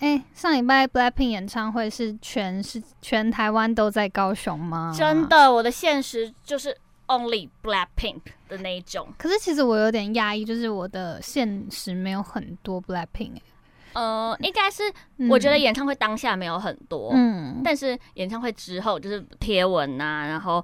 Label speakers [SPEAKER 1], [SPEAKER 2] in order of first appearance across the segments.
[SPEAKER 1] 哎，上礼拜 Blackpink 演唱会是全是全台湾都在高雄吗？
[SPEAKER 2] 真的，我的现实就是 Only Blackpink 的那一种。
[SPEAKER 1] 可是其实我有点压抑，就是我的现实没有很多 Blackpink。
[SPEAKER 2] 呃，应该是我觉得演唱会当下没有很多，
[SPEAKER 1] 嗯，
[SPEAKER 2] 但是演唱会之后就是贴文啊，然后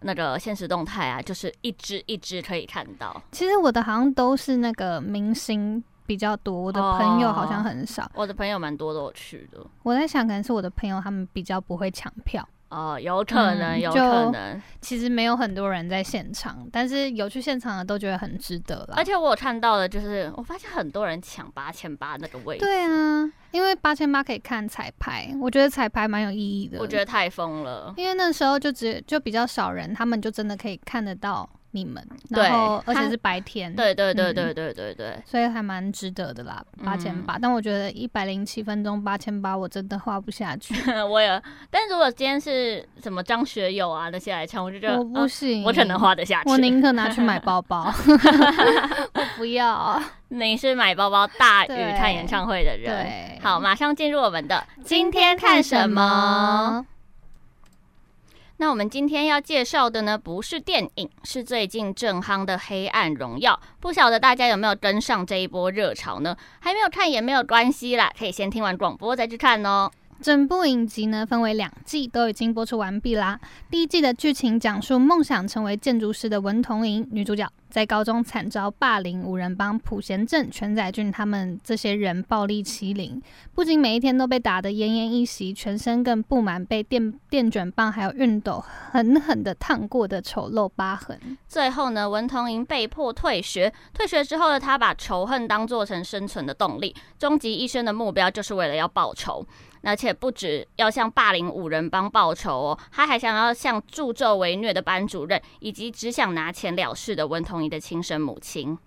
[SPEAKER 2] 那个现实动态啊，就是一支一支可以看到。
[SPEAKER 1] 其实我的好像都是那个明星。比较多，我的朋友好像很少。
[SPEAKER 2] 哦、我的朋友蛮多都有去的。
[SPEAKER 1] 我在想，可能是我的朋友他们比较不会抢票。
[SPEAKER 2] 哦，有可能，嗯、有可能。
[SPEAKER 1] 其实没有很多人在现场，但是有去现场的都觉得很值得了。
[SPEAKER 2] 而且我有看到的，就是我发现很多人抢八千八那个位置。
[SPEAKER 1] 对啊，因为八千八可以看彩排，我觉得彩排蛮有意义的。
[SPEAKER 2] 我觉得太疯了，
[SPEAKER 1] 因为那时候就只就比较少人，他们就真的可以看得到。你们，然后而且是白天，
[SPEAKER 2] 对对对对对对对，
[SPEAKER 1] 所以还蛮值得的啦，八千八。但我觉得一百零七分钟八千八，我真的花不下去。
[SPEAKER 2] 我也，但如果今天是什么张学友啊那些来唱，我就觉得
[SPEAKER 1] 我不行，
[SPEAKER 2] 我可能花得下去。
[SPEAKER 1] 我宁可拿去买包包，我不要。
[SPEAKER 2] 你是买包包大于看演唱会的人。
[SPEAKER 1] 对，
[SPEAKER 2] 好，马上进入我们的今天看什么。那我们今天要介绍的呢，不是电影，是最近正夯的《黑暗荣耀》。不晓得大家有没有跟上这一波热潮呢？还没有看也没有关系啦，可以先听完广播再去看哦。
[SPEAKER 1] 整部影集呢，分为两季，都已经播出完毕啦。第一季的剧情讲述梦想成为建筑师的文同珢女主角，在高中惨遭霸凌五人帮朴贤镇、全宰俊他们这些人暴力欺凌，不仅每一天都被打得奄奄一息，全身更布满被电电卷棒还有熨斗狠狠的烫过的丑陋疤痕。
[SPEAKER 2] 最后呢，文同珢被迫退学，退学之后的他把仇恨当做成生存的动力，终极一生的目标就是为了要报仇。而且不止要向霸凌五人帮报仇哦，他还想要向助纣为虐的班主任，以及只想拿钱了事的文同珢的亲生母亲。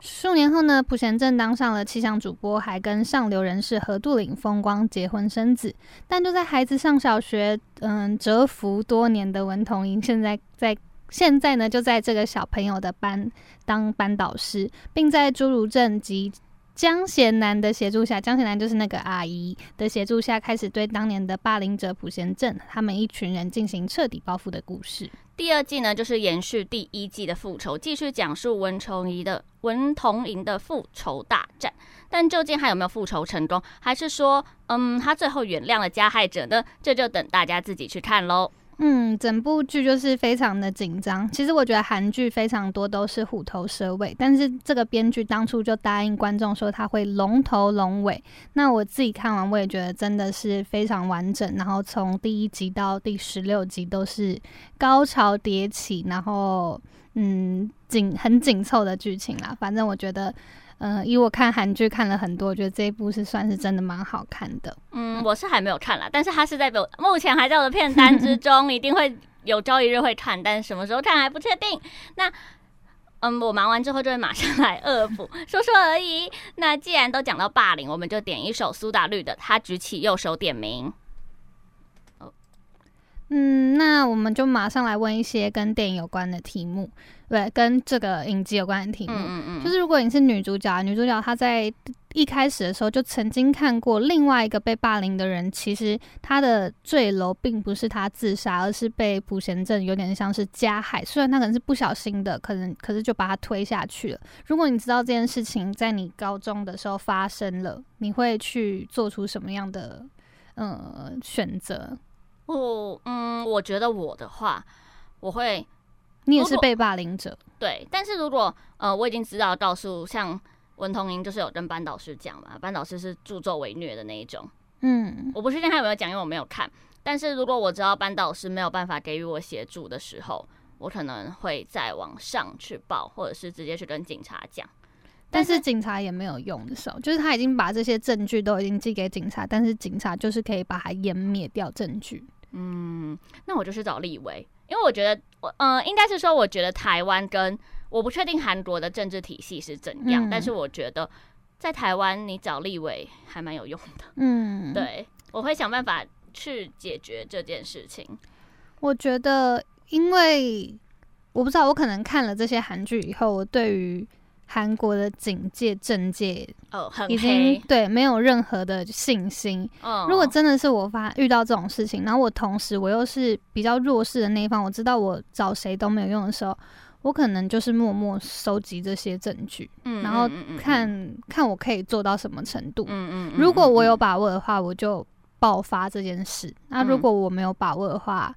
[SPEAKER 1] 数年后呢，朴贤镇当上了气象主播，还跟上流人士何杜岭风光结婚生子。但就在孩子上小学，嗯，蛰伏多年的文同珢，现在在现在呢，就在这个小朋友的班当班导师，并在朱如正及江贤南的协助下，江贤南就是那个阿姨的协助下，开始对当年的霸凌者朴贤镇他们一群人进行彻底报复的故事。
[SPEAKER 2] 第二季呢，就是延续第一季的复仇，继续讲述文同珢的文同珢的复仇大战。但究竟还有没有复仇成功，还是说，嗯，他最后原谅了加害者呢？这就等大家自己去看喽。
[SPEAKER 1] 嗯，整部剧就是非常的紧张。其实我觉得韩剧非常多都是虎头蛇尾，但是这个编剧当初就答应观众说他会龙头龙尾。那我自己看完，我也觉得真的是非常完整。然后从第一集到第十六集都是高潮迭起，然后嗯紧很紧凑的剧情啦。反正我觉得。嗯、呃，以我看韩剧看了很多，我觉得这一部是算是真的蛮好看的。
[SPEAKER 2] 嗯，我是还没有看啦，但是它是在我目前还在我的片单之 中，一定会有朝一日会看，但是什么时候看还不确定。那，嗯，我忙完之后就会马上来恶补，说说而已。那既然都讲到霸凌，我们就点一首苏打绿的《他举起右手点名》。
[SPEAKER 1] 嗯，那我们就马上来问一些跟电影有关的题目，对，跟这个影集有关的题目。嗯嗯，就是如果你是女主角，女主角她在一开始的时候就曾经看过另外一个被霸凌的人，其实她的坠楼并不是她自杀，而是被朴贤镇有点像是加害。虽然他可能是不小心的，可能可是就把他推下去了。如果你知道这件事情在你高中的时候发生了，你会去做出什么样的呃选择？
[SPEAKER 2] 我嗯，我觉得我的话，我会，
[SPEAKER 1] 你也是被霸凌者。
[SPEAKER 2] 对，但是如果呃我已经知道告诉像文同英就是有跟班导师讲嘛，班导师是助纣为虐的那一种。嗯，我不确定他有没有讲，因为我没有看。但是如果我知道班导师没有办法给予我协助的时候，我可能会再往上去报，或者是直接去跟警察讲。
[SPEAKER 1] 但是警察也没有用的时候，就是他已经把这些证据都已经寄给警察，但是警察就是可以把它湮灭掉证据。
[SPEAKER 2] 嗯，那我就去找立委，因为我觉得我，呃，应该是说，我觉得台湾跟我不确定韩国的政治体系是怎样，嗯、但是我觉得在台湾你找立委还蛮有用的。嗯，对，我会想办法去解决这件事情。
[SPEAKER 1] 我觉得，因为我不知道，我可能看了这些韩剧以后，我对于。韩国的警界、政界
[SPEAKER 2] 哦，
[SPEAKER 1] 已经对没有任何的信心。哦，如果真的是我发遇到这种事情，然后我同时我又是比较弱势的那一方，我知道我找谁都没有用的时候，我可能就是默默收集这些证据，嗯，然后看、嗯嗯、看我可以做到什么程度。嗯嗯，如果我有把握的话，我就爆发这件事；嗯、那如果我没有把握的话，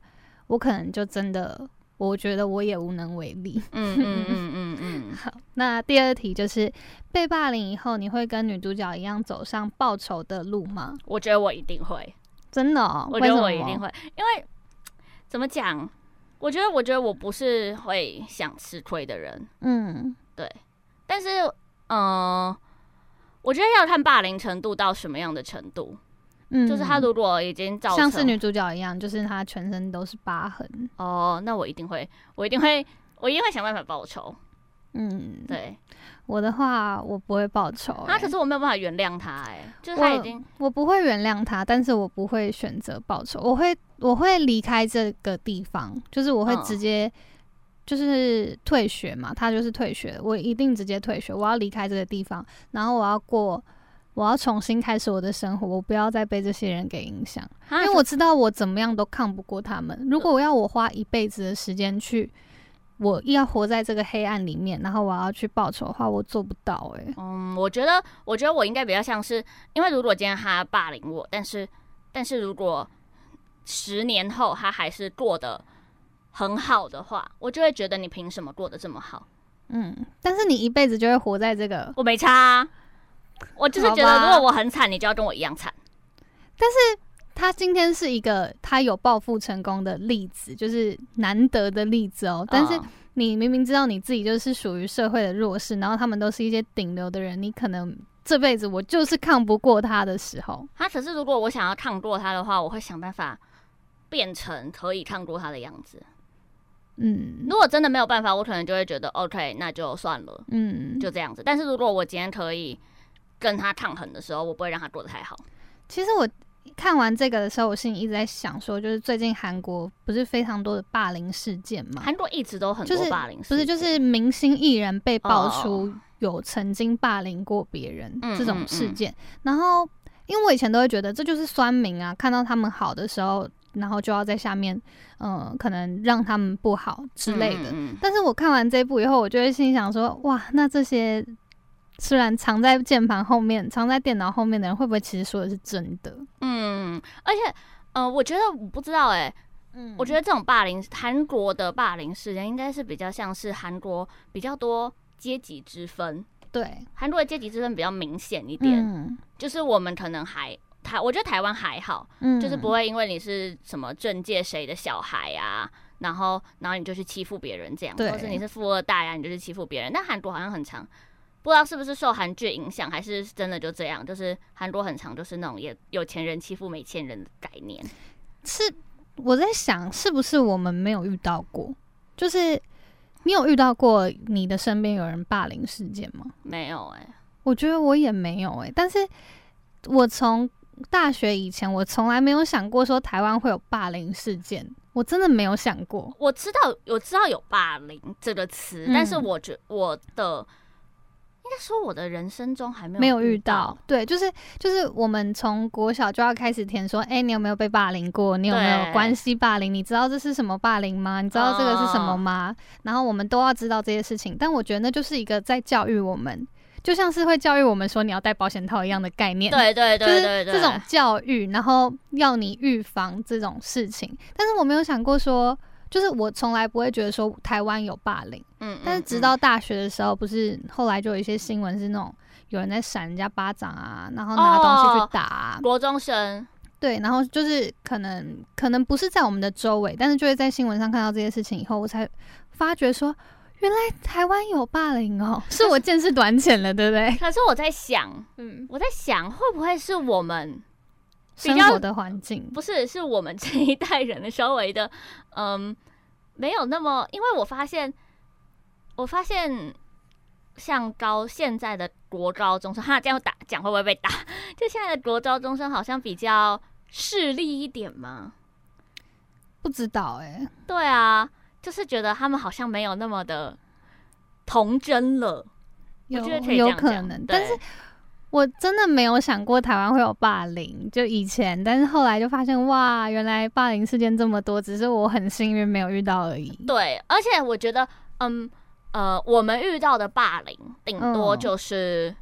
[SPEAKER 1] 我可能就真的。我觉得我也无能为力。嗯嗯嗯嗯嗯。好，那第二题就是被霸凌以后，你会跟女主角一样走上报仇的路吗？
[SPEAKER 2] 我觉得我一定会，
[SPEAKER 1] 真的哦。
[SPEAKER 2] 我觉得我一定会，因为怎么讲？我觉得，我觉得我不是会想吃亏的人。嗯，对。但是，嗯、呃，我觉得要看霸凌程度到什么样的程度。嗯，就是他如果已经造成
[SPEAKER 1] 像是女主角一样，就是她全身都是疤痕
[SPEAKER 2] 哦，那我一定会，我一定会，我一定会想办法报仇。嗯，对，
[SPEAKER 1] 我的话我不会报仇、欸，
[SPEAKER 2] 他、啊、可是我没有办法原谅他、欸，哎，就是他已经
[SPEAKER 1] 我，我不会原谅他，但是我不会选择报仇，我会我会离开这个地方，就是我会直接就是退学嘛，他就是退学，我一定直接退学，我要离开这个地方，然后我要过。我要重新开始我的生活，我不要再被这些人给影响，因为我知道我怎么样都抗不过他们。如果我要我花一辈子的时间去，我要活在这个黑暗里面，然后我要去报仇的话，我做不到。欸，诶，
[SPEAKER 2] 嗯，我觉得，我觉得我应该比较像是，因为如果今天他霸凌我，但是，但是如果十年后他还是过得很好的话，我就会觉得你凭什么过得这么好？
[SPEAKER 1] 嗯，但是你一辈子就会活在这个，
[SPEAKER 2] 我没差啊。我就是觉得，如果我很惨，你就要跟我一样惨。
[SPEAKER 1] 但是他今天是一个他有报复成功的例子，就是难得的例子哦。但是你明明知道你自己就是属于社会的弱势，然后他们都是一些顶流的人，你可能这辈子我就是抗不过他的时候。
[SPEAKER 2] 他可是如果我想要抗过他的话，我会想办法变成可以抗过他的样子。嗯，如果真的没有办法，我可能就会觉得 OK，那就算了。嗯，就这样子。但是如果我今天可以。跟他抗衡的时候，我不会让他过得太好。
[SPEAKER 1] 其实我看完这个的时候，我心里一直在想说，就是最近韩国不是非常多的霸凌事件吗？
[SPEAKER 2] 韩国一直都很多霸凌事件，
[SPEAKER 1] 不是就是明星艺人被爆出有曾经霸凌过别人这种事件。然后，因为我以前都会觉得这就是酸民啊，看到他们好的时候，然后就要在下面，嗯、呃，可能让他们不好之类的。但是我看完这部以后，我就会心想说，哇，那这些。虽然藏在键盘后面、藏在电脑后面的人，会不会其实说的是真的？
[SPEAKER 2] 嗯，而且，呃，我觉得我不知道、欸，哎，嗯，我觉得这种霸凌，韩国的霸凌事件应该是比较像是韩国比较多阶级之分。
[SPEAKER 1] 对，
[SPEAKER 2] 韩国的阶级之分比较明显一点。嗯，就是我们可能还台，我觉得台湾还好，嗯，就是不会因为你是什么政界谁的小孩啊，然后然后你就去欺负别人这样，或是你是富二代啊，你就去欺负别人。但韩国好像很常。不知道是不是受韩剧影响，还是真的就这样？就是韩国很长，就是那种也有钱人欺负没钱人的概念。
[SPEAKER 1] 是我在想，是不是我们没有遇到过？就是你有遇到过你的身边有人霸凌事件吗？
[SPEAKER 2] 没有哎、欸，
[SPEAKER 1] 我觉得我也没有哎、欸。但是我从大学以前，我从来没有想过说台湾会有霸凌事件，我真的没有想过。
[SPEAKER 2] 我知道，我知道有霸凌这个词，嗯、但是我觉我的。应该说，我的人生中还没有
[SPEAKER 1] 没有遇到，对，就是就是我们从国小就要开始填说，哎、欸，你有没有被霸凌过？你有没有关系霸凌？你知道这是什么霸凌吗？你知道这个是什么吗？哦、然后我们都要知道这些事情。但我觉得那就是一个在教育我们，就像是会教育我们说你要戴保险套一样的概念。
[SPEAKER 2] 对对对对对，
[SPEAKER 1] 这种教育，然后要你预防这种事情。但是我没有想过说，就是我从来不会觉得说台湾有霸凌，
[SPEAKER 2] 嗯，
[SPEAKER 1] 但是直到大学的时候，不是后来就有一些新闻是那种有人在扇人家巴掌啊，然后拿东西去打啊，
[SPEAKER 2] 哦，国中生，
[SPEAKER 1] 对，然后就是可能可能不是在我们的周围，但是就会在新闻上看到这些事情以后，我才发觉说。原来台湾有霸凌哦，是我见识短浅了，对不对？
[SPEAKER 2] 可是我在想，嗯，我在想会不会是我们
[SPEAKER 1] 生活的环境？
[SPEAKER 2] 不是，是我们这一代人的稍微的，嗯，没有那么。因为我发现，我发现像高现在的国高中生，哈，这样打讲会不会被打？就现在的国高中生好像比较势利一点吗？
[SPEAKER 1] 不知道哎、欸。
[SPEAKER 2] 对啊。就是觉得他们好像没有那么的童真了，
[SPEAKER 1] 有
[SPEAKER 2] 我觉得可以
[SPEAKER 1] 有可能，但是我真的没有想过台湾会有霸凌，就以前，但是后来就发现哇，原来霸凌事件这么多，只是我很幸运没有遇到而已。
[SPEAKER 2] 对，而且我觉得，嗯呃，我们遇到的霸凌顶多就是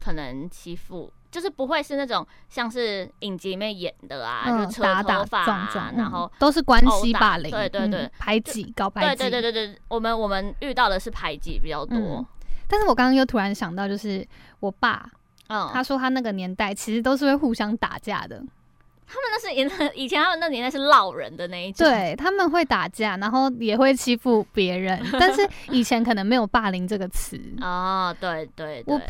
[SPEAKER 2] 可能欺负。就是不会是那种像是影集里面演的啊，
[SPEAKER 1] 嗯、
[SPEAKER 2] 就扯头发、啊、
[SPEAKER 1] 撞撞，
[SPEAKER 2] 然后
[SPEAKER 1] 都是关系霸凌，
[SPEAKER 2] 对对对，
[SPEAKER 1] 嗯、排挤搞排挤，
[SPEAKER 2] 对对对对对，我们我们遇到的是排挤比较多。
[SPEAKER 1] 嗯、但是我刚刚又突然想到，就是我爸，嗯，他说他那个年代其实都是会互相打架的。
[SPEAKER 2] 他们那是以以前他们那年代是闹人的那一种，
[SPEAKER 1] 对，他们会打架，然后也会欺负别人，但是以前可能没有霸凌这个词
[SPEAKER 2] 啊、哦。对对对。我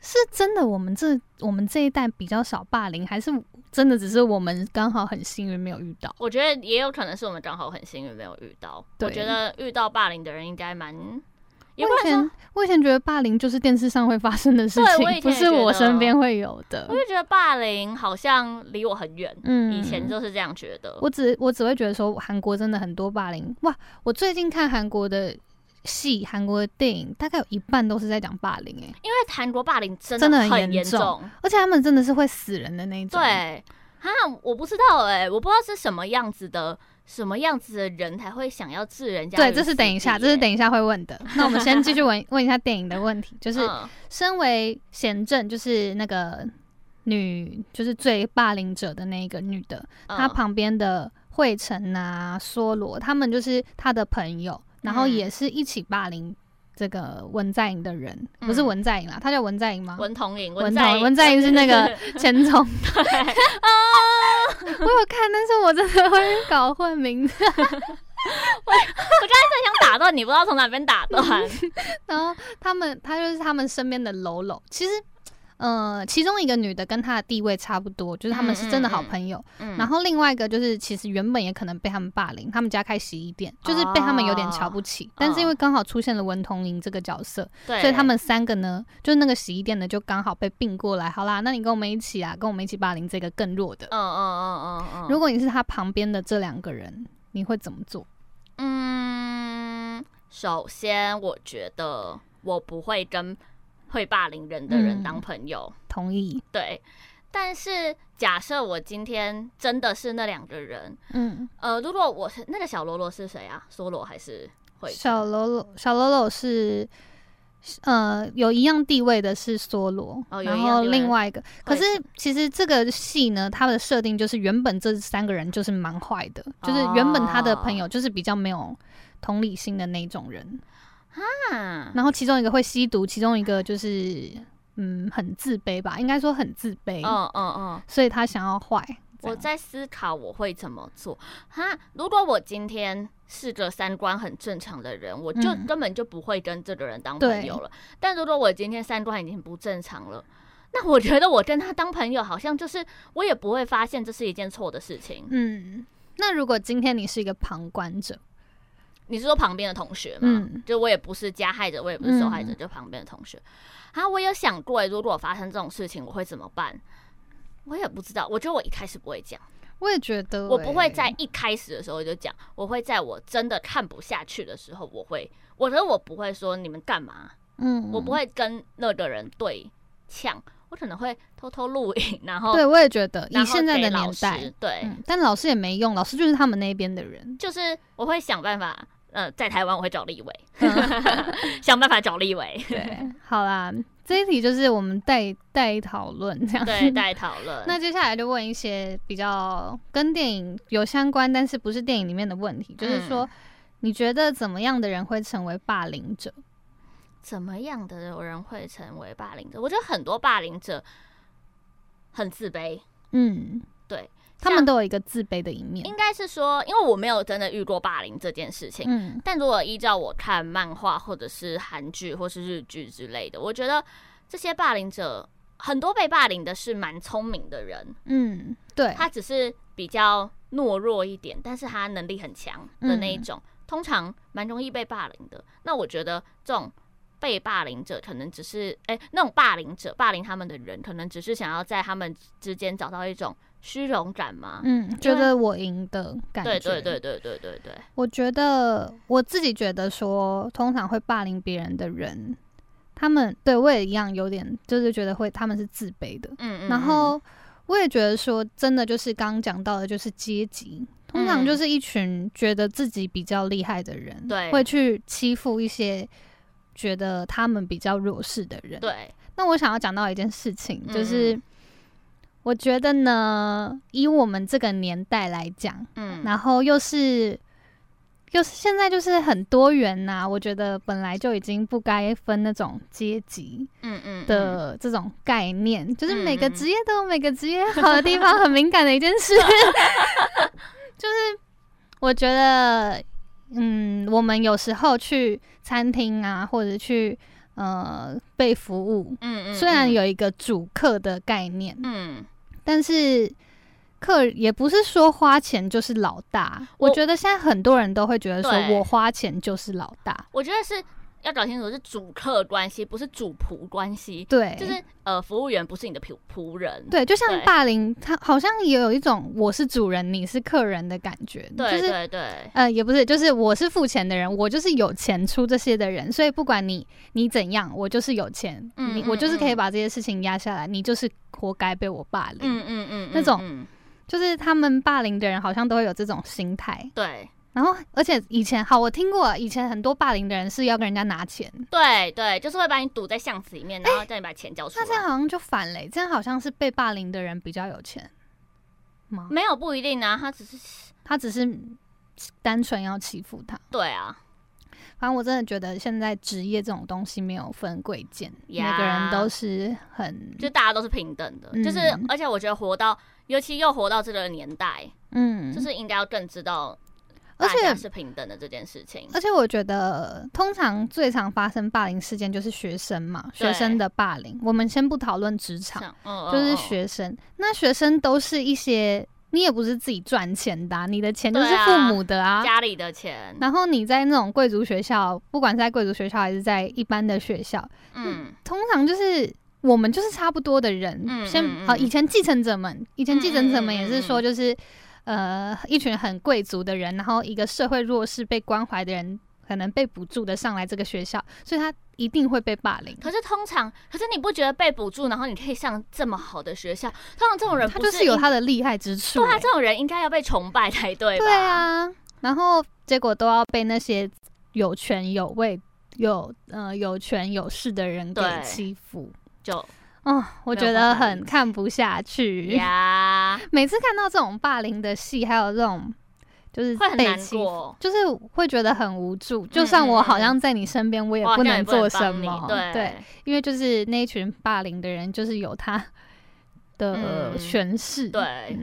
[SPEAKER 1] 是真的，我们这我们这一代比较少霸凌，还是真的只是我们刚好很幸运没有遇到？
[SPEAKER 2] 我觉得也有可能是我们刚好很幸运没有遇到。我觉得遇到霸凌的人应该蛮……
[SPEAKER 1] 我以前我以前觉得霸凌就是电视上会发生的事情，不是我身边会有的。
[SPEAKER 2] 我就觉得霸凌好像离我很远，嗯，以前就是这样觉得。
[SPEAKER 1] 我只我只会觉得说韩国真的很多霸凌哇！我最近看韩国的。戏韩国的电影大概有一半都是在讲霸凌，哎，因为
[SPEAKER 2] 韩国霸凌真的很严重，重，
[SPEAKER 1] 而且他们真的是会死人的那一种。
[SPEAKER 2] 对，啊，我不知道哎，我不知道是什么样子的，什么样子的人才会想要置人家。
[SPEAKER 1] 对，这是等一下，这是等一下会问的。那我们先继续问 问一下电影的问题，就是身为贤正，就是那个女，就是最霸凌者的那个女的，她旁边的惠成啊、梭罗，他们就是她的朋友。然后也是一起霸凌这个文在寅的人，嗯、不是文在寅啦，他叫文在寅吗？
[SPEAKER 2] 文同寅，
[SPEAKER 1] 文同文在寅是那个 前总。对啊，我有看，但是我真的会搞混名字。我我
[SPEAKER 2] 刚才正想打断你，不知道从哪边打断。
[SPEAKER 1] 然后他们，他就是他们身边的喽喽，其实。呃，其中一个女的跟她的地位差不多，就是他们是真的好朋友。嗯嗯嗯、然后另外一个就是，其实原本也可能被他们霸凌，他们家开洗衣店，就是被他们有点瞧不起。哦、但是因为刚好出现了文同珢这个角色，所以他们三个呢，就是那个洗衣店的就刚好被并过来。好啦，那你跟我们一起啊，跟我们一起霸凌这个更弱的。嗯嗯嗯嗯嗯。如果你是他旁边的这两个人，你会怎么做？
[SPEAKER 2] 嗯，首先我觉得我不会跟。会霸凌人的人当朋友，
[SPEAKER 1] 嗯、同意。
[SPEAKER 2] 对，但是假设我今天真的是那两个人，嗯，呃，如果我是那个小喽啰是谁啊？梭罗还是会
[SPEAKER 1] 小喽啰？小喽啰是呃有一样地位的是梭罗，哦，然后另外一个，可是其实这个戏呢，它的设定就是原本这三个人就是蛮坏的，哦，就是原本他的朋友就是比较没有同理心的那种人。啊，然后其中一个会吸毒，其中一个就是嗯很自卑吧，应该说很自卑。嗯嗯嗯，所以他想要坏。
[SPEAKER 2] 我在思考我会怎么做哈，如果我今天是个三观很正常的人，我就根本就不会跟这个人当朋友了。嗯、但如果我今天三观已经不正常了，那我觉得我跟他当朋友，好像就是我也不会发现这是一件错的事情。
[SPEAKER 1] 嗯，那如果今天你是一个旁观者？
[SPEAKER 2] 你是说旁边的同学吗？嗯，就我也不是加害者，我也不是受害者，嗯、就旁边的同学。啊，我有想过，如果发生这种事情，我会怎么办？我也不知道。我觉得我一开始不会讲。
[SPEAKER 1] 我也觉得，
[SPEAKER 2] 我不会在一开始的时候就讲。我会在我真的看不下去的时候，我会。我觉得我不会说你们干嘛。嗯，我不会跟那个人对呛。我可能会偷偷录影，然后
[SPEAKER 1] 对，我也觉得以现在的年代，
[SPEAKER 2] 对、嗯，
[SPEAKER 1] 但老师也没用，老师就是他们那边的人。
[SPEAKER 2] 就是我会想办法，呃，在台湾我会找立委，想办法找立委。
[SPEAKER 1] 对，好啦，这一题就是我们带带讨论这样，
[SPEAKER 2] 对，带 讨论。
[SPEAKER 1] 那接下来就问一些比较跟电影有相关，但是不是电影里面的问题，嗯、就是说，你觉得怎么样的人会成为霸凌者？
[SPEAKER 2] 怎么样的人会成为霸凌者？我觉得很多霸凌者很自卑。
[SPEAKER 1] 嗯，
[SPEAKER 2] 对，
[SPEAKER 1] 他们都有一个自卑的一面。
[SPEAKER 2] 应该是说，因为我没有真的遇过霸凌这件事情。嗯，但如果依照我看漫画或者是韩剧或是日剧之类的，我觉得这些霸凌者很多被霸凌的是蛮聪明的人。
[SPEAKER 1] 嗯，对，
[SPEAKER 2] 他只是比较懦弱一点，但是他能力很强的那一种，嗯、通常蛮容易被霸凌的。那我觉得这种。被霸凌者可能只是哎、欸，那种霸凌者霸凌他们的人，可能只是想要在他们之间找到一种虚荣感吗。
[SPEAKER 1] 嗯，觉得我赢的感觉。
[SPEAKER 2] 对对对对对对对。
[SPEAKER 1] 我觉得我自己觉得说，通常会霸凌别人的人，他们对我也一样，有点就是觉得会他们是自卑的。嗯，嗯嗯。然后我也觉得说，真的就是刚刚讲到的，就是阶级，通常就是一群觉得自己比较厉害的人，对，会去欺负一些。觉得他们比较弱势的人，
[SPEAKER 2] 对。
[SPEAKER 1] 那我想要讲到一件事情，就是我觉得呢，以我们这个年代来讲，嗯，然后又是又是现在就是很多元呐，我觉得本来就已经不该分那种阶级，嗯嗯的这种概念，就是每个职业都有每个职业好的地方，很敏感的一件事，就是我觉得。嗯，我们有时候去餐厅啊，或者去呃被服务，嗯，嗯嗯，虽然有一个主客的概念，嗯，但是客也不是说花钱就是老大。我，我觉得现在很多人都会觉得说我花钱就是老大。
[SPEAKER 2] 我觉得是。要搞清楚是主客关系，不是主仆关系。
[SPEAKER 1] 对，
[SPEAKER 2] 就是呃，服务员不是你的仆仆人。
[SPEAKER 1] 对，就像霸凌，他好像也有一种我是主人，你是客人的感觉。
[SPEAKER 2] 对，
[SPEAKER 1] 就是、
[SPEAKER 2] 对对对。
[SPEAKER 1] 呃，也不是，就是我是付钱的人，我就是有钱出这些的人，所以不管你你怎样，我就是有钱，嗯、你我就是可以把这些事情压下来，嗯、你就是活该被我霸凌。嗯嗯嗯，嗯，那种就是他们霸凌的人，好像都会有这种心态。
[SPEAKER 2] 对。
[SPEAKER 1] 然后，而且以前好，我听过以前很多霸凌的人是要跟人家拿钱，
[SPEAKER 2] 对对，就是会把你堵在巷子里面，然后叫你把钱交出来。
[SPEAKER 1] 那这样好像就反了，这样好像是被霸凌的人比较有钱吗？
[SPEAKER 2] 没有，不一定啊，他只是
[SPEAKER 1] 他只是单纯要欺负他。
[SPEAKER 2] 对啊，
[SPEAKER 1] 反正我真的觉得现在职业这种东西没有分贵贱，每个人都是很，
[SPEAKER 2] 就大家都是平等的，嗯、就是而且我觉得活到，尤其又活到这个年代，嗯，就是应该要更知道。而且是平等的这件事情，
[SPEAKER 1] 而且我觉得通常最常发生霸凌事件就是学生嘛，学生的霸凌。我们先不讨论职场，就是学生。那学生都是一些你也不是自己赚钱的，你的钱就是父母的啊，
[SPEAKER 2] 家里的钱。
[SPEAKER 1] 然后你在那种贵族学校，不管是在贵族学校还是在一般的学校，嗯，通常就是我们就是差不多的人。先好，以前继承者们，以前继承者们也是说就是。呃，一群很贵族的人，然后一个社会弱势被关怀的人，可能被补助的上来这个学校，所以他一定会被霸凌。
[SPEAKER 2] 可是通常，可是你不觉得被补助，然后你可以上这么好的学校，通常这种人
[SPEAKER 1] 他就是有他的厉害之处、欸。
[SPEAKER 2] 对啊，这种人应该要被崇拜才对吧？
[SPEAKER 1] 对啊，然后结果都要被那些有权有位、有呃有权有势的人给欺负，
[SPEAKER 2] 就。
[SPEAKER 1] 哦，我觉得很看不下去呀！每次看到这种霸凌的戏，还有这种就是
[SPEAKER 2] 会很难过，
[SPEAKER 1] 就是会觉得很无助。就算我好像在你身边，我也不能做什么。对对，因为就是那一群霸凌的人，就是有他的权势。对，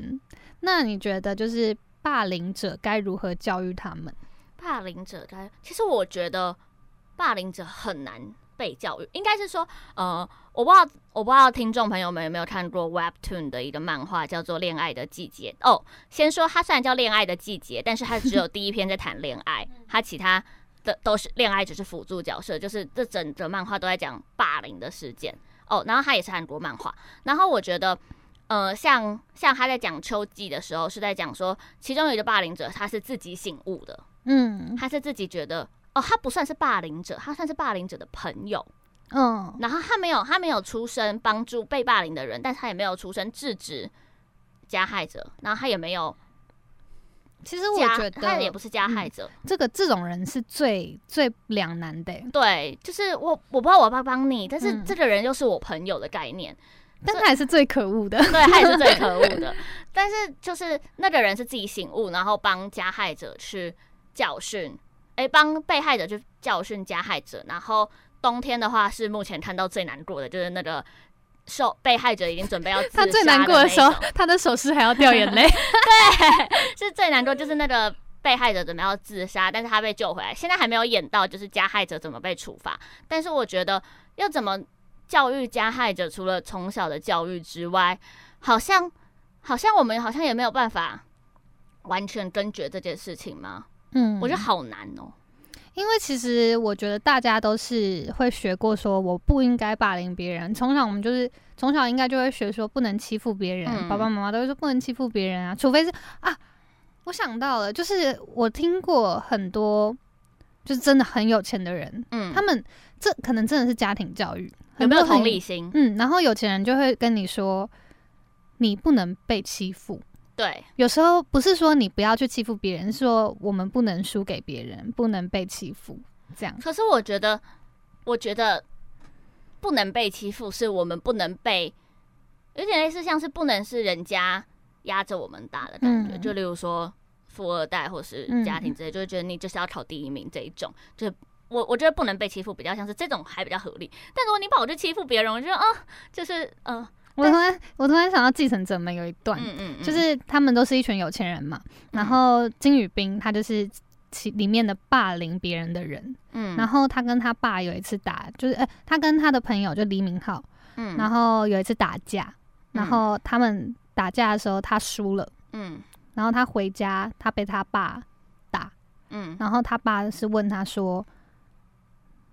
[SPEAKER 1] 那你觉得就是霸凌者该如何教育他们？
[SPEAKER 2] 霸凌者该，其实我觉得霸凌者很难。被教育应该是说，呃，我不知道，我不知道听众朋友们有没有看过 Webtoon 的一个漫画，叫做《恋爱的季节》哦。先说它虽然叫《恋爱的季节》，但是它只有第一篇在谈恋爱，它其他的都是恋爱，只是辅助角色，就是这整个漫画都在讲霸凌的事件哦。然后它也是韩国漫画，然后我觉得，呃，像像他在讲秋季的时候，是在讲说，其中有一个霸凌者，他是自己醒悟的，嗯，他是自己觉得。哦，他不算是霸凌者，他算是霸凌者的朋友。嗯，然后他没有，他没有出声帮助被霸凌的人，但他也没有出声制止加害者，然后他也没有
[SPEAKER 1] 其实我觉得
[SPEAKER 2] 他也不是加害者，
[SPEAKER 1] 嗯、这个这种人是最最两难的。
[SPEAKER 2] 对，就是我我不知道我要帮你，但是这个人又是我朋友的概念，
[SPEAKER 1] 嗯、但他也是最可恶的。
[SPEAKER 2] 对，他也是最可恶的。但是就是那个人是自己醒悟，然后帮加害者去教训，哎，帮被害者去教训加害者。然后冬天的话是目前看到最难过的，就是那个。受被害者已经准备要 自杀，他最难过的时候，
[SPEAKER 1] 他的手势还要掉眼泪。
[SPEAKER 2] 对，是最难过，就是那个被害者准备要自杀，但是他被救回来。现在还没有演到就是加害者怎么被处罚，但是我觉得要怎么教育加害者，除了从小的教育之外，好像好像我们好像也没有办法完全根绝这件事情吗？嗯，我觉得好难哦。
[SPEAKER 1] 因为其实我觉得大家都是会学过，说我不应该霸凌别人。从小我们就是从小应该就会学说不能欺负别人，嗯、爸爸妈妈都会说不能欺负别人啊，除非是啊，我想到了，就是我听过很多就是真的很有钱的人，嗯，他们这可能真的是家庭教育，
[SPEAKER 2] 有没有同理心？
[SPEAKER 1] 嗯，然后有钱人就会跟你说，你不能被欺负。
[SPEAKER 2] 对，
[SPEAKER 1] 有时候不是说你不要去欺负别人，是说我们不能输给别人，不能被欺负，这样。
[SPEAKER 2] 可是我觉得，我觉得不能被欺负，是我们不能被，有点类似像是不能是人家压着我们打的感觉。嗯、就例如说富二代或是家庭之类，嗯、就会觉得你就是要考第一名这一种。就我我觉得不能被欺负，比较像是这种还比较合理。但如果你跑去欺负别人，我觉得啊，就是嗯。呃
[SPEAKER 1] 我突然，我突然想到继承者们有一段，嗯嗯嗯、就是他们都是一群有钱人嘛，嗯、然后金宇彬他就是其里面的霸凌别人的人，嗯，然后他跟他爸有一次打，就是呃，他跟他的朋友就黎明浩，嗯，然后有一次打架，然后他们打架的时候他输了，嗯，然后他回家他被他爸打，嗯，然后他爸是问他说，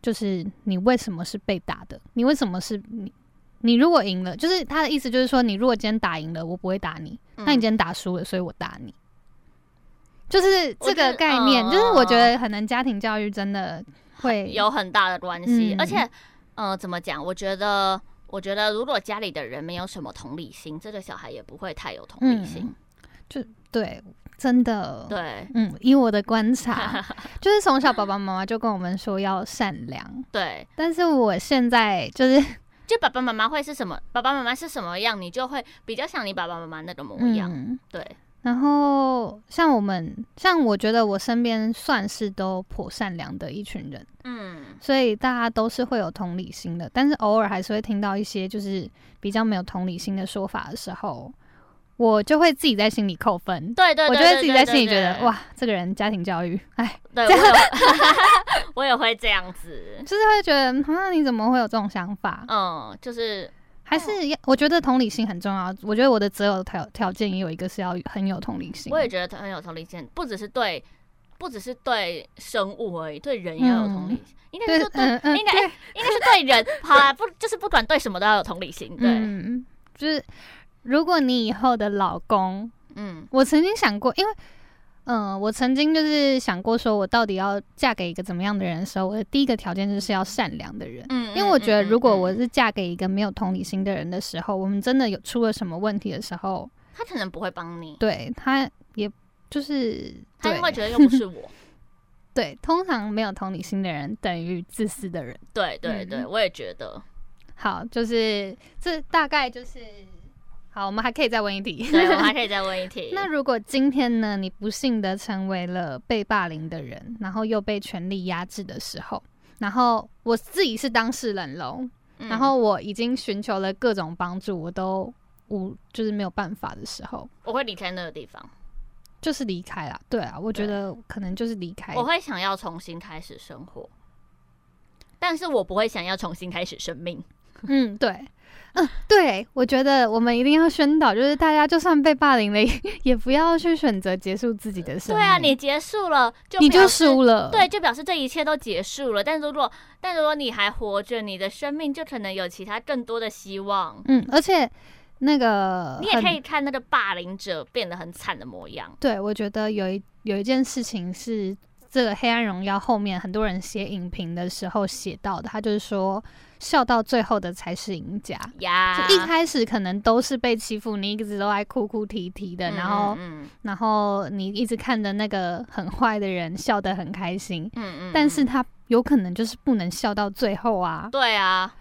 [SPEAKER 1] 就是你为什么是被打的？你为什么是你？你如果赢了，就是他的意思，就是说你如果今天打赢了，我不会打你；那、嗯、你今天打输了，所以我打你。就是这个概念，就是我觉得可能家庭教育真的会
[SPEAKER 2] 有很大的关系。嗯、而且，呃，怎么讲？我觉得，我觉得如果家里的人没有什么同理心，这个小孩也不会太有同理心。
[SPEAKER 1] 嗯、就对，真的
[SPEAKER 2] 对，
[SPEAKER 1] 嗯，以我的观察，就是从小爸爸妈妈就跟我们说要善良。
[SPEAKER 2] 对，
[SPEAKER 1] 但是我现在就是。
[SPEAKER 2] 就爸爸妈妈会是什么？爸爸妈妈是什么样，你就会比较像你爸爸妈妈那个模样。嗯、对。
[SPEAKER 1] 然后像我们，像我觉得我身边算是都颇善良的一群人。嗯。所以大家都是会有同理心的，但是偶尔还是会听到一些就是比较没有同理心的说法的时候。我就会自己在心里扣分，
[SPEAKER 2] 对，对，我
[SPEAKER 1] 就会自己在心里觉得，哇，这个人家庭教育，哎，
[SPEAKER 2] 对，我也，会这样子，
[SPEAKER 1] 就是会觉得，好像你怎么会有这种想法？
[SPEAKER 2] 嗯，就是
[SPEAKER 1] 还是要，我觉得同理心很重要。我觉得我的择偶条条件也有一个是要很有同理心。
[SPEAKER 2] 我也觉得很有同理心，不只是对，不只是对生物而已，对人也要有同理心。嗯、应该是对，应该应该是对人，好啦，不就是不管对什么都要有同理心，对，
[SPEAKER 1] 嗯、就是。如果你以后的老公，嗯，我曾经想过，因为，嗯、呃，我曾经就是想过，说我到底要嫁给一个怎么样的人的时候，我的第一个条件就是要善良的人，嗯，因为我觉得如果我是嫁给一个没有同理心的人的时候，我们真的有出了什么问题的时候，
[SPEAKER 2] 他可能不会帮你，
[SPEAKER 1] 对，他也就是
[SPEAKER 2] 他会觉得又不是我，
[SPEAKER 1] 对，通常没有同理心的人等于自私的人，
[SPEAKER 2] 对对对，嗯、我也觉得，
[SPEAKER 1] 好，就是这大概就是。好，我们还可以再问一题。
[SPEAKER 2] 对，我们还可以再问一题。
[SPEAKER 1] 那如果今天呢，你不幸的成为了被霸凌的人，然后又被权力压制的时候，然后我自己是当事人喽，嗯、然后我已经寻求了各种帮助，我都无就是没有办法的时候，
[SPEAKER 2] 我会离开那个地方，
[SPEAKER 1] 就是离开啦。对啊，我觉得可能就是离开。
[SPEAKER 2] 我会想要重新开始生活，但是我不会想要重新开始生命。
[SPEAKER 1] 嗯，对。嗯，对，我觉得我们一定要宣导，就是大家就算被霸凌了，也不要去选择结束自己的生命。
[SPEAKER 2] 对啊，你结束了，就
[SPEAKER 1] 你就输了。
[SPEAKER 2] 对，就表示这一切都结束了。但如果但如果你还活着，你的生命就可能有其他更多的希望。
[SPEAKER 1] 嗯，而且那个
[SPEAKER 2] 你也可以看那个霸凌者变得很惨的模样。
[SPEAKER 1] 对，我觉得有一有一件事情是这个《黑暗荣耀》后面很多人写影评的时候写到的，他就是说。笑到最后的才是赢家呀！就一开始可能都是被欺负，你一直都爱哭哭啼啼的，嗯、然后，嗯、然后你一直看着那个很坏的人笑得很开心，嗯嗯，但是他有可能就是不能笑到最后啊。
[SPEAKER 2] 对啊，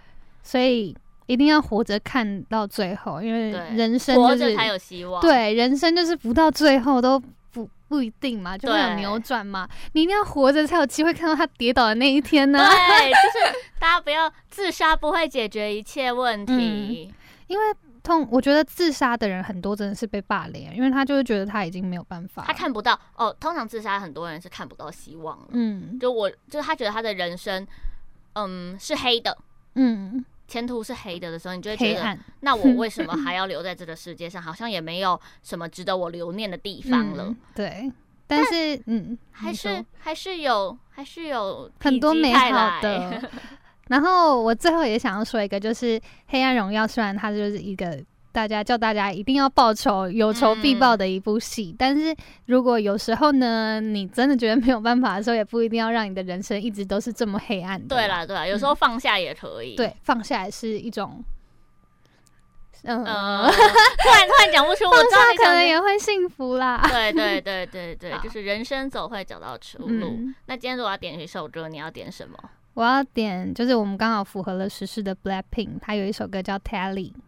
[SPEAKER 1] 所以一定要活着看到最后，因为人生就是
[SPEAKER 2] 活着才有希望。
[SPEAKER 1] 对，人生就是不到最后都。不不一定嘛，就会有扭转嘛。你一定要活着才有机会看到他跌倒的那一天呢。
[SPEAKER 2] 对，就是大家不要自杀，不会解决一切问题。
[SPEAKER 1] 嗯、因为通，我觉得自杀的人很多真的是被霸凌，因为他就是觉得他已经没有办法，
[SPEAKER 2] 他看不到哦。通常自杀很多人是看不到希望了。嗯，就我，就是他觉得他的人生，嗯，是黑的。嗯。前途是黑的的时候，你就会觉得，那我 为什么还要留在这个世界上？好像也没有什么值得我留念的地方了。
[SPEAKER 1] 嗯、对，但是，但嗯，
[SPEAKER 2] 还是还是有，还是有
[SPEAKER 1] 很多美好的。然后我最后也想要说一个，就是《黑暗荣耀》，虽然它就是一个。大家叫大家一定要报仇，有仇必报的一部戏。嗯、但是如果有时候呢，你真的觉得没有办法的时候，也不一定要让你的人生一直都是这么黑暗的。
[SPEAKER 2] 对啦，对啦，有时候放下也可以。
[SPEAKER 1] 嗯、对，放下也是一种。嗯，
[SPEAKER 2] 呃、突然突然讲不出，我知道
[SPEAKER 1] 可能也会幸福啦。
[SPEAKER 2] 对对对对对，就是人生总会找到出路。嗯、那今天如果要点一首歌，你要点什么？
[SPEAKER 1] 我要点，就是我们刚好符合了时事的 Blackpink，它有一首歌叫 Telly，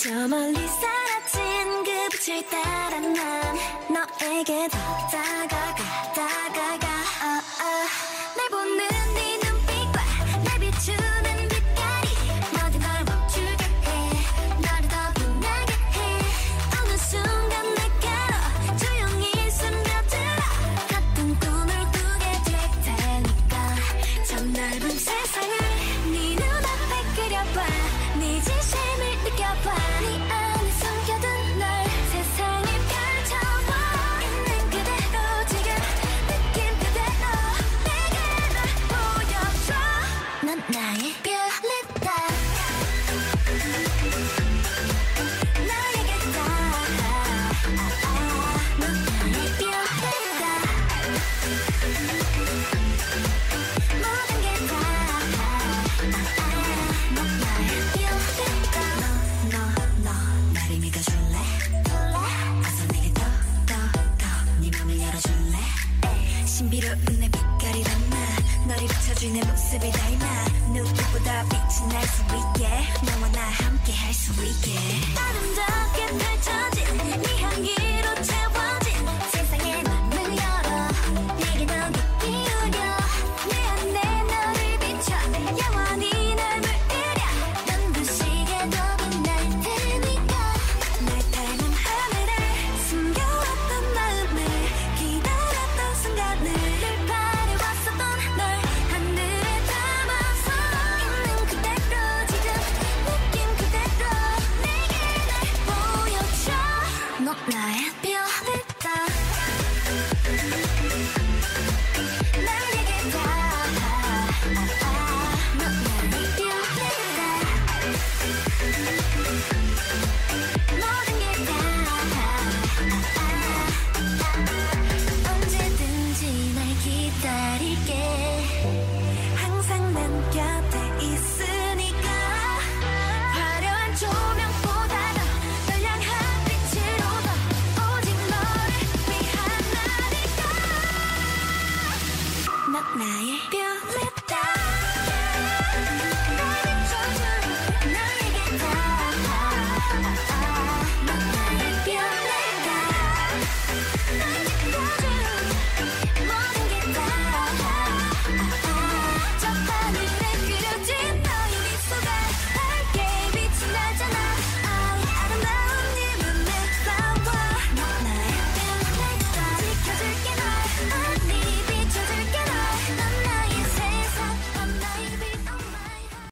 [SPEAKER 1] 저 멀리 사라진 그 빛을 따라 난 너에게 더 다가가
[SPEAKER 2] 다가가. 어, 어. 아아
[SPEAKER 1] 내 보는 네 신비로운
[SPEAKER 3] 내 빛깔이란 나 너를 비춰준 내 모습이 닮아 누구보다 빛이 날 수 있게. 너와 나 함께 할 수 있게. 아름답게 펼쳐진 네 향기로 채워